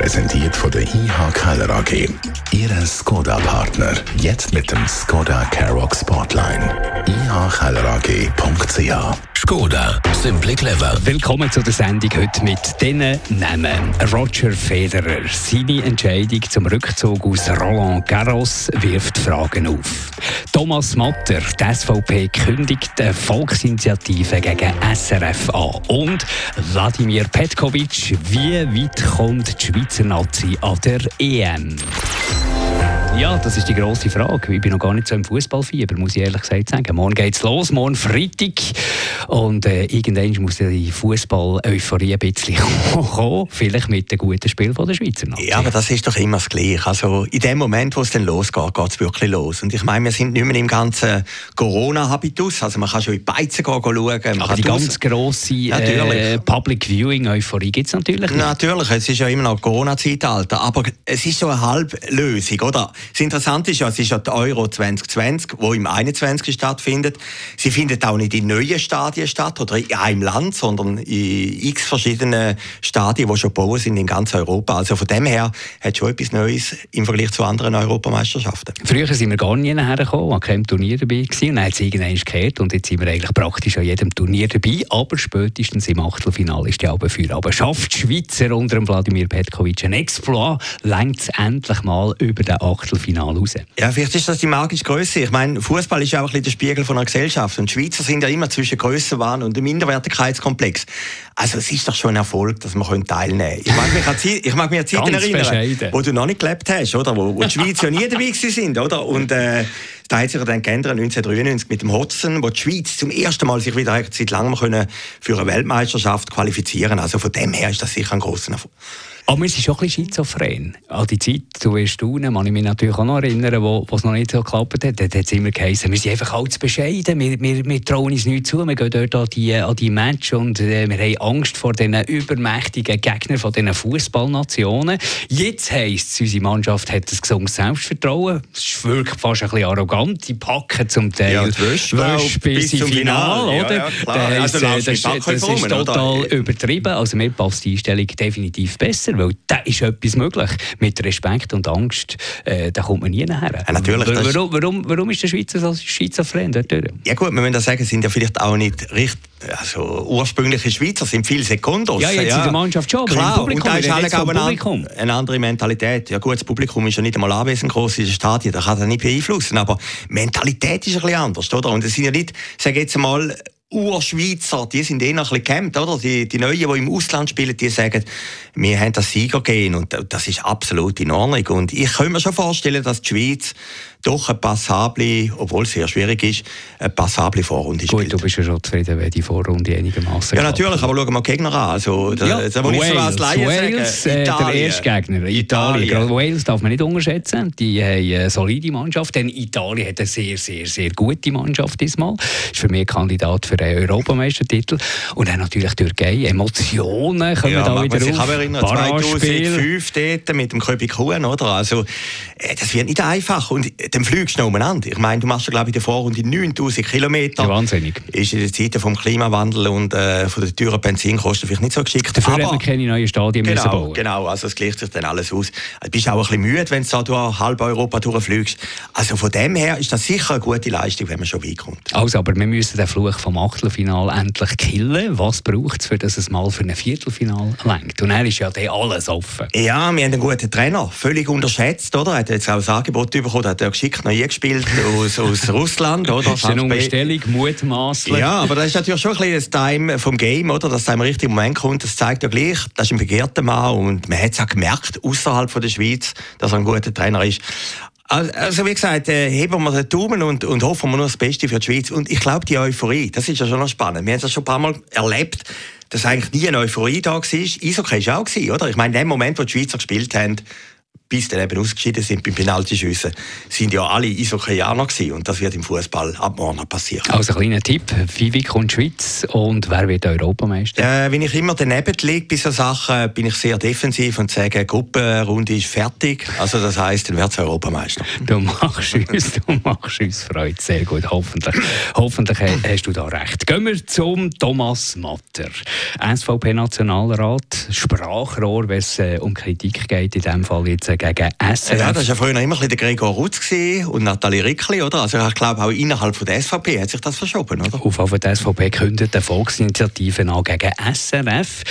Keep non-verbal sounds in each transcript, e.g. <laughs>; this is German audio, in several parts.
Präsentiert von der IH Keller AG. Ihre Skoda-Partner. Jetzt mit dem Skoda Karoq Spotline. ihkellerag.ch Skoda, simply clever. Willkommen zu der Sendung heute mit diesen Namen. Roger Federer. Seine Entscheidung zum Rückzug aus Roland Garros wirft Fragen auf. Thomas Matter, die SVP kündigt eine Volksinitiative gegen SRF an. Und Wladimir Petkovic, wie weit kommt die Schweizer Nazi an der EM? Ja, das ist die grosse Frage. Ich bin noch gar nicht so im Fußballfieber, muss ich ehrlich gesagt sagen. Morgen geht's los, morgen Freitag. Und äh, irgendwann muss die Fußball-Euphorie ein bisschen <laughs> kommen. Vielleicht mit dem guten Spiel von der Schweizer Nazi. Ja, aber das ist doch immer das Gleiche. Also in dem Moment, wo es dann losgeht, geht es wirklich los. Und ich meine, wir sind nicht mehr im ganzen Corona-Habitus. Also man kann schon in die Beizen gehen, schauen. Aber die ganz grosse äh, Public Viewing-Euphorie gibt es natürlich nicht. Natürlich, es ist ja immer noch Corona-Zeitalter. Aber es ist so eine Halblösung, oder? Das Interessante ist ja, es ist ja die Euro 2020, wo im 21. stattfindet. Sie findet auch nicht in neuen Stadien statt oder in einem Land, sondern in x verschiedenen Stadien, die schon gebaut sind in ganz Europa. Also von dem her hat schon etwas Neues im Vergleich zu anderen Europameisterschaften. Früher sind wir gar nie hergekommen, an keinem Turnier dabei und dann hat es irgendwann gekehrt und jetzt sind wir eigentlich praktisch an jedem Turnier dabei, aber spätestens im Achtelfinale ist die Albe für. Aber schafft die Schweizer unter dem Wladimir Petkovic ein Exploit, längt es endlich mal über den Achtelfinale Achtelfinale raus. Ja, vielleicht ist das die magische Größe. Ich meine, Fußball ist ja auch ein der Spiegel von einer Gesellschaft. Und die Schweizer sind ja immer zwischen Grössenwahn und dem Minderwertigkeitskomplex. Also es ist doch schon ein Erfolg, dass wir teilnehmen können. Ich mag mich an, Zeit, ich mag mich an Zeiten erinnern, bescheiden. wo du noch nicht gelebt hast, oder? Wo, wo die Schweiz ja nie dabei sind, oder? Und äh, da hat sich dann geändert 1993 mit dem Hodgson, wo die Schweiz zum ersten Mal sich wieder seit langem können für eine Weltmeisterschaft qualifizieren. Also von dem her ist das sicher ein grosser Erfolg. Aber wir sind schon ein bisschen schizophren. An die Zeit, du wirst staunen, kann ich mich natürlich auch noch erinnern, wo, wo es noch nicht so geklappt hat. Dort hat es immer geheißen, wir sind einfach alles bescheiden, wir, wir, wir trauen uns nicht zu, wir gehen dort an die, an die Match und äh, wir haben Angst vor diesen übermächtigen Gegnern von diesen Fußballnationen. Jetzt heisst es, unsere Mannschaft hat ein gesundes Selbstvertrauen. Es wirkt fast ein bisschen arrogant. Die packen zum Teil ja, Wäsche bis zum oder? Ja, ja, also, das, das, das, ist total oder? übertrieben. Also mir passt die Einstellung definitiv besser weil da ist etwas möglich. Mit Respekt und Angst, äh, da kommt man nie nachher. Ja, natürlich, warum, warum, warum ist der Schweizer so schizophren dort? Ja gut, wir müssen das sagen, sind ja vielleicht auch nicht richtig, also ursprüngliche Schweizer sind viel Sekundos. Ja, jetzt ja. in der Mannschaft schon, aber Klar, im Publikum, und da ist alle eine, eine andere Mentalität. Ja gut, das Publikum ist ja nicht einmal anwesend groß in den Stadien, da kann das nicht beeinflussen, aber Mentalität ist ein bisschen anders, oder? Und es sind ja nicht, sage jetzt mal, Urschweizer, die sind eh noch ein bisschen gehemmt, oder? Die, die Neuen, die im Ausland spielen, die sagen, wir haben das Siegergehen und das ist absolut in Ordnung. Und ich kann mir schon vorstellen, dass die Schweiz doch eine passable, obwohl es sehr schwierig ist, eine passable Vorrunde Gut, spielt. du bist ja schon zufrieden, wenn die Vorrunde einigermaßen Ja, natürlich, aber schauen wir die Gegner an. Also, da, ja, da, Wales, so als Laie Wales, sagen, äh, der erste Gegner, Italien. Italien. Wales darf man nicht unterschätzen. Die haben eine solide Mannschaft, denn Italien hat eine sehr, sehr, sehr gute Mannschaft diesmal. Ist für mich Kandidat für einen Europameistertitel. Und dann natürlich Türkei. Emotionen kommen ja, da wieder auf. Erinnern, 2005 dort mit dem Köbi Kuhn, oder? Also, äh, das wird nicht einfach. Und dann fliegst du umeinander. Ich meine, du machst ja, glaube ich, in der Vorrunde 9000 Kilometer. Ja, wahnsinnig. Ist in der Zeit vom Klimawandel und äh, von der teuren Benzinkosten vielleicht nicht so geschickt. Dafür aber, haben wir keine neuen Stadien genau, müssen bauen. Genau, also es gleicht sich dann alles aus. Du bist auch ein bisschen müde, wenn du durch halb Europa durchfliegst. Also von dem her ist das sicher eine gute Leistung, wenn man schon weit kommt. Also, aber wir müssen den Fluch vom Achtelfinal endlich killen. Was braucht es, für dass es mal für ein Viertelfinal lenkt? Und ist ja alles offen. Ja, wir haben einen guten Trainer. Völlig unterschätzt, oder? Er hat jetzt auch ein Angebot bekommen, hat er geschickt noch eingespielt aus, aus <laughs> Russland, oder? Das ist eine Umstellung, mutmaßlich. Ja, aber das ist natürlich schon ein bisschen das Time vom Game, oder? Dass es im richtigen Moment kommt. Das zeigt ja gleich, das ist ein begehrter Mann und man hat es auch gemerkt, außerhalb der Schweiz, dass er ein guter Trainer ist. Also wie gesagt, äh, heben wir den Daumen und, und hoffen wir nur das Beste für die Schweiz. Und ich glaube, die Euphorie, das ist ja schon noch spannend. Wir haben das schon ein paar Mal erlebt, dass eigentlich nie eine Euphorie da war. Eishockey war auch, oder? Ich meine, in dem Moment, wo die Schweizer gespielt haben, bis dann eben ausgeschieden sind beim Penaltyschiessen, sind ja alle Isokaianer gewesen und das wird im Fußball ab morgen passieren. Also kleiner Tipp, wie weit kommt die Schweiz und wer wird Europameister? Äh, wenn ich immer daneben liege bei solchen Sachen, bin ich sehr defensiv und sage, Gruppenrunde ist fertig. Also das heisst, dann wird es Europameister. Du machst uns, du machst uns Freude, sehr gut, hoffentlich. Hoffentlich hast du da recht. Gehen wir zum Thomas Matter, SVP-Nationalrat, Sprachrohr, wenn es äh, um Kritik geht, in dem Fall jetzt gegen SRF. Ja, das war ja früher immer ein bisschen der Gregor Rutz und Nathalie Rickli, oder? Also ich glaube, auch innerhalb von der SVP hat sich das verschoben, oder? Auf die SVP kündet eine Volksinitiative an gegen SRF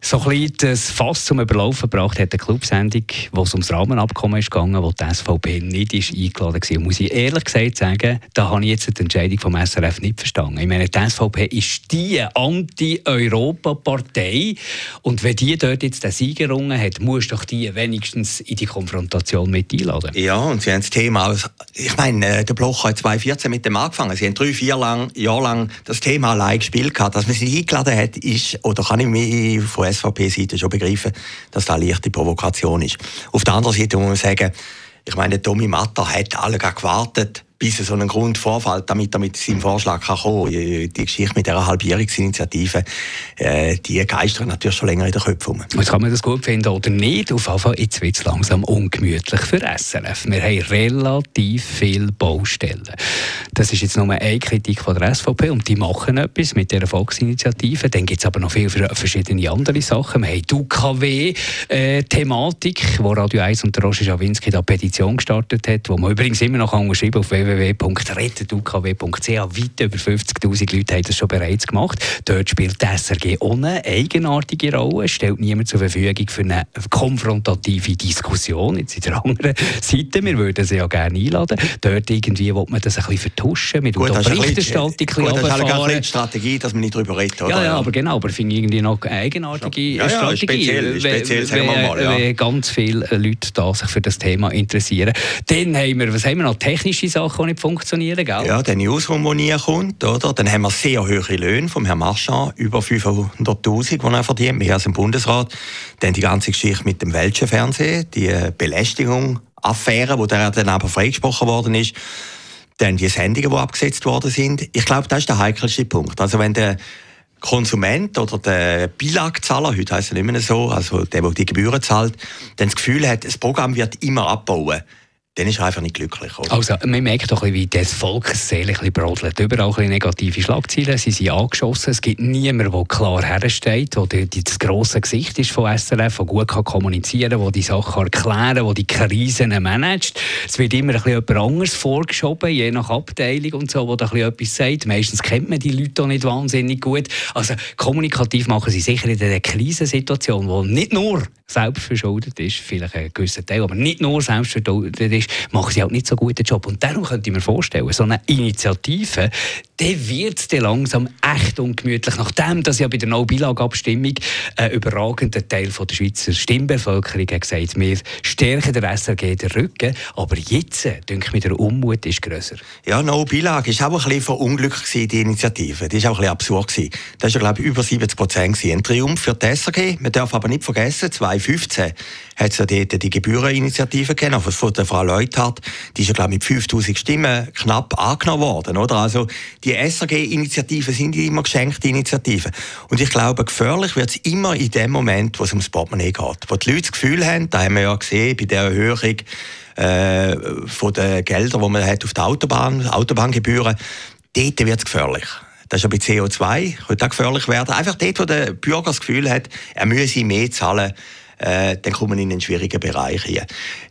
so ein das Fass zum Überlaufen gebracht hat eine Clubsendung, wo es ums Rahmenabkommen ist gegangen, wo die SVP nicht ist eingeladen war. Muss ich ehrlich gesagt sagen, da habe ich jetzt die Entscheidung vom SRF nicht verstanden. Ich meine, die SVP ist die Anti-Europa-Partei und wenn die dort jetzt den Sieg errungen hat, muss doch die wenigstens in die Konfrontation mit einladen. Ja, und sie haben das Thema, ich meine, äh, der Bloch hat 2014 mit dem angefangen. Sie haben drei, vier lang, Jahre lang das Thema allein gespielt gehabt. Dass man sie eingeladen hat, ist, oder kann ich mich von SVP-Seite schon begreifen, dass das eine leichte Provokation ist. Auf der anderen Seite muss man sagen, ich meine, Tommy Matter hat alle gewartet, bis so ein Grund vorfällt, damit er mit seinem Vorschlag kann kommen kann. Die Geschichte mit dieser Halbjährungsinitiative, äh, die geistert natürlich schon länger in den Köpfen Jetzt kann man das gut finden oder nicht. Auf jeden Fall, jetzt wird es langsam ungemütlich für SRF. Wir haben relativ viele Baustellen. Das ist jetzt nur eine Kritik von der SVP und die machen etwas mit dieser Volksinitiative. Dann gibt es aber noch viele verschiedene andere Sachen. Wir haben die UKW-Thematik, äh, wo Radio 1 und Roger Schawinski da Petition gestartet hat, wo man übrigens immer noch geschrieben auf www.rettetukw.ch. Weit über 50'000 Leute haben das schon bereits gemacht. Dort spielt die SRG ohne eigenartige Rolle, stellt niemand zur Verfügung für eine konfrontative Diskussion. Jetzt in der anderen <laughs> Seite, wir würden sie ja gerne einladen. Dort irgendwie will man das ein bisschen vertuschen, mit gut, der Berichterstattung gut, das ist eine Strategie, dass man nicht darüber redet, oder? Ja, ja, aber genau, aber ich finde irgendwie noch eine eigenartige ja, ja, Strategie. Speziell, speziell sagen wir mal, ja. Wenn ganz viele Leute da sich für das Thema interessieren. Dann haben wir, was haben wir noch, technische Sachen Sachen, die nicht funktionieren, gell? Ja, der Newsroom, der nie kommt, oder? Dann haben wir sehr hohe Löhne vom Herrn Marchand, über 500'000, die er verdient, mehr als im Bundesrat. Dann die ganze Geschichte mit dem welschen Fernsehen, die Belästigung, Affäre, wo der dann aber freigesprochen worden ist. Dann die Sendungen, die abgesetzt worden sind. Ich glaube, das ist der heikelste Punkt. Also wenn der Konsument oder der Bilagzahler, heute heisst es nicht mehr so, also der, der die Gebühren zahlt, dann das Gefühl hat, das Programm wird immer abbauen dann ist er einfach nicht glücklich. Oder? Also, man merkt doch, wie das Volksseele brodelt. Überall ein negative Schlagzeilen, sie sind angeschossen. Es gibt niemanden, der klar hersteht, der das grosse Gesicht ist von SRF, der gut kann kommunizieren kann, der die Sachen erklären kann, der die Krisen managt. Es wird immer jemand anderes vorgeschoben, je nach Abteilung und so, der da etwas sagt. Meistens kennt man die Leute auch nicht wahnsinnig gut. Also, kommunikativ machen sie sicher in einer Krisensituation, die nicht nur selbst verschuldet ist, vielleicht ein gewisser Teil, aber nicht nur selbst verschuldet ist, machen sie halt nicht so guten Job. Und darum könnte ich mir vorstellen, so eine Initiative, dann wird es langsam echt ungemütlich, nachdem dass ja bei der No-Bilag-Abstimmung ein überragender Teil von der Schweizer Stimmbevölkerung hat gesagt, wir stärken der SRG den Rücken, aber jetzt, denke ich, der Unmut ist grösser. Ja, No-Bilag war auch ein bisschen verunglückt, die Initiative. Das war auch ein bisschen absurd. Gewesen. Das war, glaube ich, über 70 Prozent. Ein Triumph für die SRG. Man darf aber nicht vergessen, 2015 hat es ja dort die Gebühreninitiative gegeben, von der Frau Leuthard. Die ist ja, glaube ich, mit 5000 Stimmen knapp angenommen worden, oder? Also, die SRG-Initiativen sind immer geschenkte Initiativen. Und ich glaube, gefährlich wird es immer in dem Moment, wo es ums Portemonnaie geht. Wo die Leute das Gefühl haben, da haben wir ja gesehen, bei der Erhöhung äh, von den Geldern, die man hat auf der Autobahn, Autobahngebühren, dort wird es gefährlich. Das ist ja bei CO2, könnte auch gefährlich werden. Einfach dort, wo der Bürger das Gefühl hat, er müsse mehr zahlen, äh, dann kommen wir in einen schwierigen Bereich hier.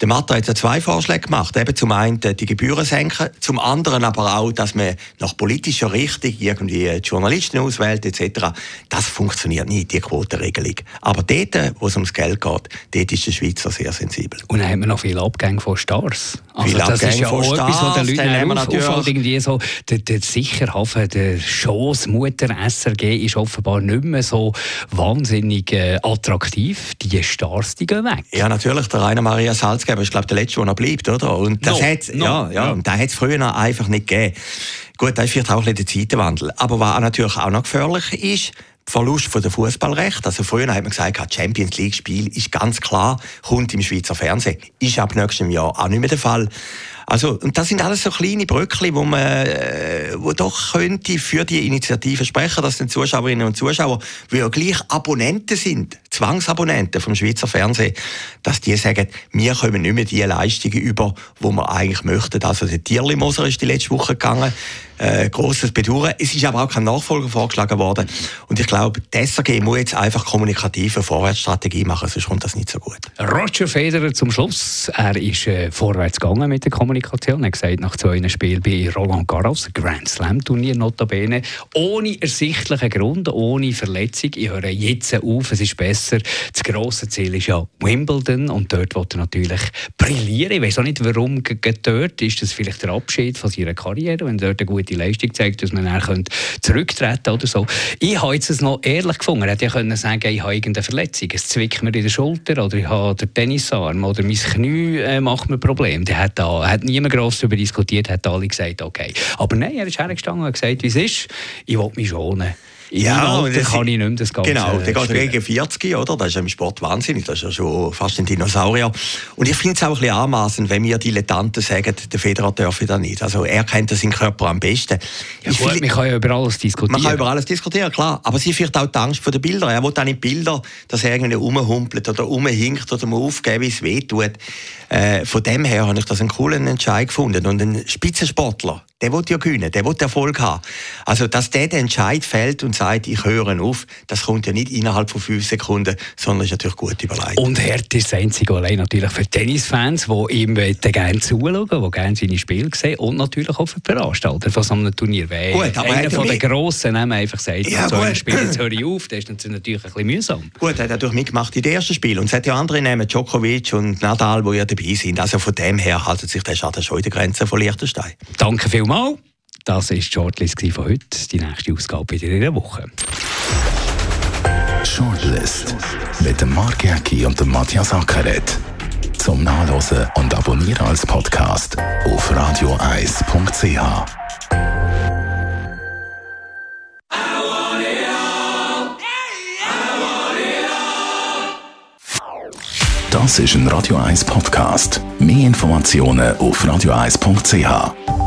Der Matter hat ja zwei Vorschläge gemacht. Eben zum einen die Gebühren senken, zum anderen aber auch, dass man nach politischer Richtung irgendwie Journalisten auswählt etc. Das funktioniert nicht, die Quotenregelung. Aber dort, wo es ums Geld geht, dort ist der Schweizer sehr sensibel. Und dann haben wir noch viele Abgänge von Stars. Also viele das ist ja auch etwas, was den Leuten auf, auffällt. Irgendwie so, der, der Sicherhafen, der Schoss Mutter SRG ist offenbar nicht mehr so wahnsinnig äh, attraktiv. Die Stars, die gehen weg. Ja, natürlich. Der Rainer Maria Salz Herausgeber ist, glaube der letzte, der noch bleibt, oder? Und das no, hat no, ja, ja, no. hat es früher einfach nicht gegeben. Gut, das ist vielleicht auch ein bisschen der Zeitenwandel. Aber was natürlich auch noch gefährlich ist, Verlust von der Fußballrecht. Also früher hat man gesagt, Champions League Spiel ist ganz klar, kommt im Schweizer Fernsehen. Ist ab nächstem Jahr auch nicht mehr der Fall. Also, und das sind alles so kleine Bröckchen, wo man, äh, wo doch könnte für die Initiative sprechen, dass den Zuschauerinnen und Zuschauer, die ja gleich Abonnenten sind, Zwangsabonnenten vom Schweizer Fernsehen, dass die sagen, wir kommen nicht mehr die Leistungen über, die wir eigentlich möchten. Also der Tierli-Moser ist die letzte Woche gegangen, äh, grosses Bedauern. Es ist aber auch kein Nachfolger vorgeschlagen worden. Und ich glaube, die SRG muss jetzt einfach kommunikative Vorwärtsstrategie machen, sonst kommt das nicht so gut. Roger Federer zum Schluss. Er ist äh, vorwärts gegangen mit der Kommunikation. Er hat gesagt, nach zwei Spielen bei Roland Garros, Grand Slam Turnier notabene, ohne ersichtlichen Grund, ohne Verletzung. Ich höre jetzt auf, es ist besser. Das grosse Ziel ist ja Wimbledon und dort wird er natürlich brillieren. Ich weiß auch nicht, warum dort. Ist das vielleicht der Abschied von seiner Karriere, wenn dort eine gute Leistung gezeigt, dass man dann zurücktreten oder so. Ich habe jetzt es noch ehrlich gefunden. Er hätte ja können sagen, ich habe irgendeine Verletzung, es zwickt mir in der Schulter oder ich habe den Tennisarm oder mein Knie äh, macht mir Probleme. Der hat da hat niemand groß darüber diskutiert, hat alle gesagt, okay. Aber nein, er ist hergestanden und hat gesagt, wie es ist. Ich will mich schonen. Ja, dann kann ich nicht mehr das Ganze Genau, der geht gegen 40, oder? Das ist ja im Sport wahnsinnig, das ist ja schon fast ein Dinosaurier. Und ich finde es auch ein bisschen anmaßend, wenn wir Dilettanten sagen, der Federer dürfe das nicht. Also er kennt seinen Körper am besten. Ja, gut, man kann ja über alles diskutieren. Man kann über alles diskutieren, klar. Aber sie führt auch die Angst vor den Bildern. Er will auch nicht Bilder, dass er irgendwie rumhumpelt oder rumhinkt oder mal aufgeben, wie es wehtut. Äh, von dem her habe ich das einen coolen Entscheid gefunden. Und ein Spitzensportler, der will ja gewinnen, der will Erfolg haben. Also, dass der den Entscheid fällt und sagt, ich höre auf, das kommt ja nicht innerhalb von fünf Sekunden, sondern ist natürlich gut überlegt. Und Herd ist das einzige allein natürlich für Tennisfans, die ihm gerne zuschauen, die gerne seine Spiele sehen und natürlich auch für die Veranstalter von so einem Turnier. Weil gut, aber einer von den Grossen einfach sagt, ja, so ein Spiel, jetzt höre ich auf, das ist natürlich ein bisschen mühsam. Gut, er hat natürlich mitgemacht in den ersten Spielen. Und es hat ja andere Namen, Djokovic und Nadal, die ja dabei sind. Also von dem her haltet sich der Schaden schon in der Grenze von Liechtenstein. Danke vielmals. Das war die Shortlist von heute. Die nächste Ausgabe wieder in einer Woche. Shortlist mit dem Mark Jäcki und dem Matthias Ackeret. Zum Nachlesen und Abonnieren als Podcast auf radioeis.ch. Das ist ein Radio 1 Podcast. Mehr Informationen auf radioeis.ch.